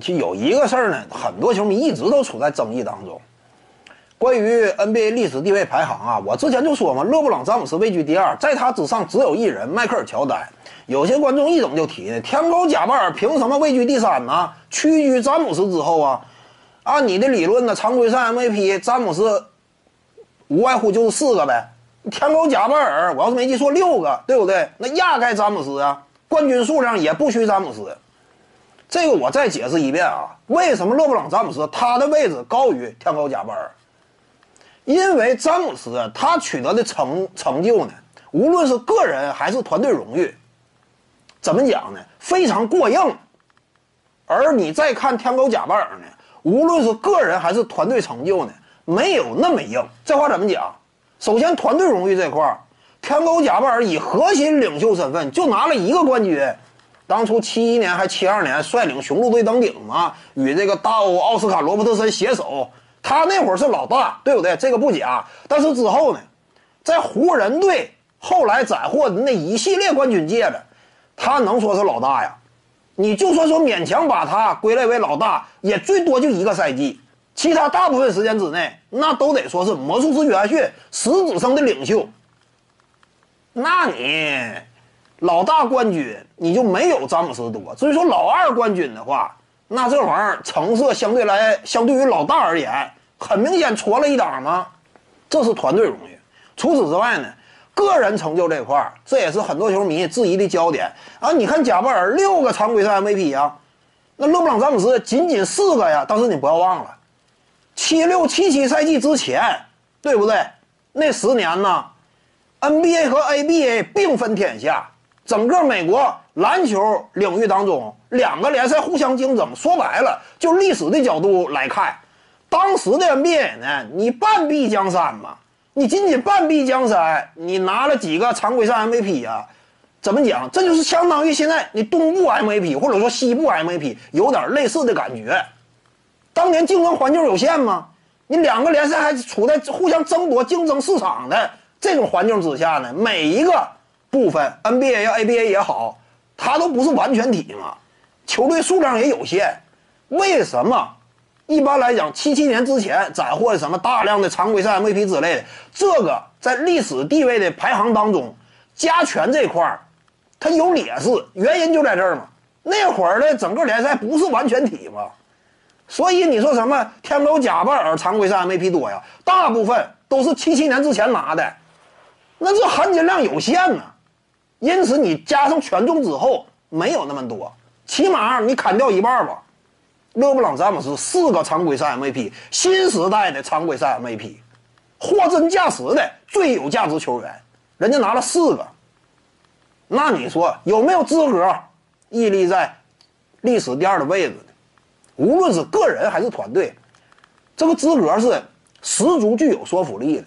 就有一个事儿呢，很多球迷一直都处在争议当中。关于 NBA 历史地位排行啊，我之前就说嘛，勒布朗詹姆斯位居第二，在他之上只有一人迈克尔乔丹。有些观众一整就提呢，天狗贾巴尔凭什么位居第三呢？屈居詹姆斯之后啊？按你的理论呢，常规赛 MVP 詹姆斯无外乎就是四个呗。天狗贾巴尔，我要是没记错，六个，对不对？那压盖詹姆斯啊，冠军数量也不虚詹姆斯。这个我再解释一遍啊，为什么勒布朗詹姆斯他的位置高于天狗贾巴尔？因为詹姆斯他取得的成成就呢，无论是个人还是团队荣誉，怎么讲呢？非常过硬。而你再看天狗贾巴尔呢，无论是个人还是团队成就呢，没有那么硬。这话怎么讲？首先，团队荣誉这块儿，天狗贾巴尔以核心领袖身份就拿了一个冠军。当初七一年还七二年率领雄鹿队登顶嘛，与这个大欧奥斯卡罗伯特森携手，他那会儿是老大，对不对？这个不假。但是之后呢，在湖人队后来斩获的那一系列冠军戒指，他能说是老大呀？你就算说勉强把他归类为老大，也最多就一个赛季。其他大部分时间之内，那都得说是魔术师约翰逊实质上的领袖。那你老大冠军你就没有詹姆斯多。所以说老二冠军的话，那这玩意儿成色相对来相对于老大而言，很明显戳了一档吗？这是团队荣誉。除此之外呢，个人成就这块儿，这也是很多球迷质疑的焦点啊。你看贾巴尔六个常规赛 MVP 呀，那勒布朗詹姆斯仅仅四个呀。但是你不要忘了。七六七七赛季之前，对不对？那十年呢，NBA 和 ABA 并分天下，整个美国篮球领域当中，两个联赛互相竞争。说白了，就历史的角度来看，当时的 NBA 呢，你半壁江山嘛，你仅仅半壁江山，你拿了几个常规赛 MVP 呀？怎么讲？这就是相当于现在你东部 MVP 或者说西部 MVP 有点类似的感觉。当年竞争环境有限吗？你两个联赛还处在互相争夺、竞争市场的这种环境之下呢？每一个部分，NBA 要、ABA 也好，它都不是完全体嘛，球队数量也有限。为什么？一般来讲，七七年之前斩获的什么大量的常规赛 MVP 之类的，这个在历史地位的排行当中，加权这块儿，它有劣势，原因就在这儿嘛。那会儿的整个联赛不是完全体嘛。所以你说什么天狗贾巴尔常规赛 MVP 多呀？大部分都是七七年之前拿的，那这含金量有限呢。因此你加上权重之后没有那么多，起码你砍掉一半吧。勒布朗詹姆斯四个常规赛 MVP，新时代的常规赛 MVP，货真价实的最有价值球员，人家拿了四个。那你说有没有资格屹立在历史第二的位置呢？无论是个人还是团队，这个资格是十足具有说服力的。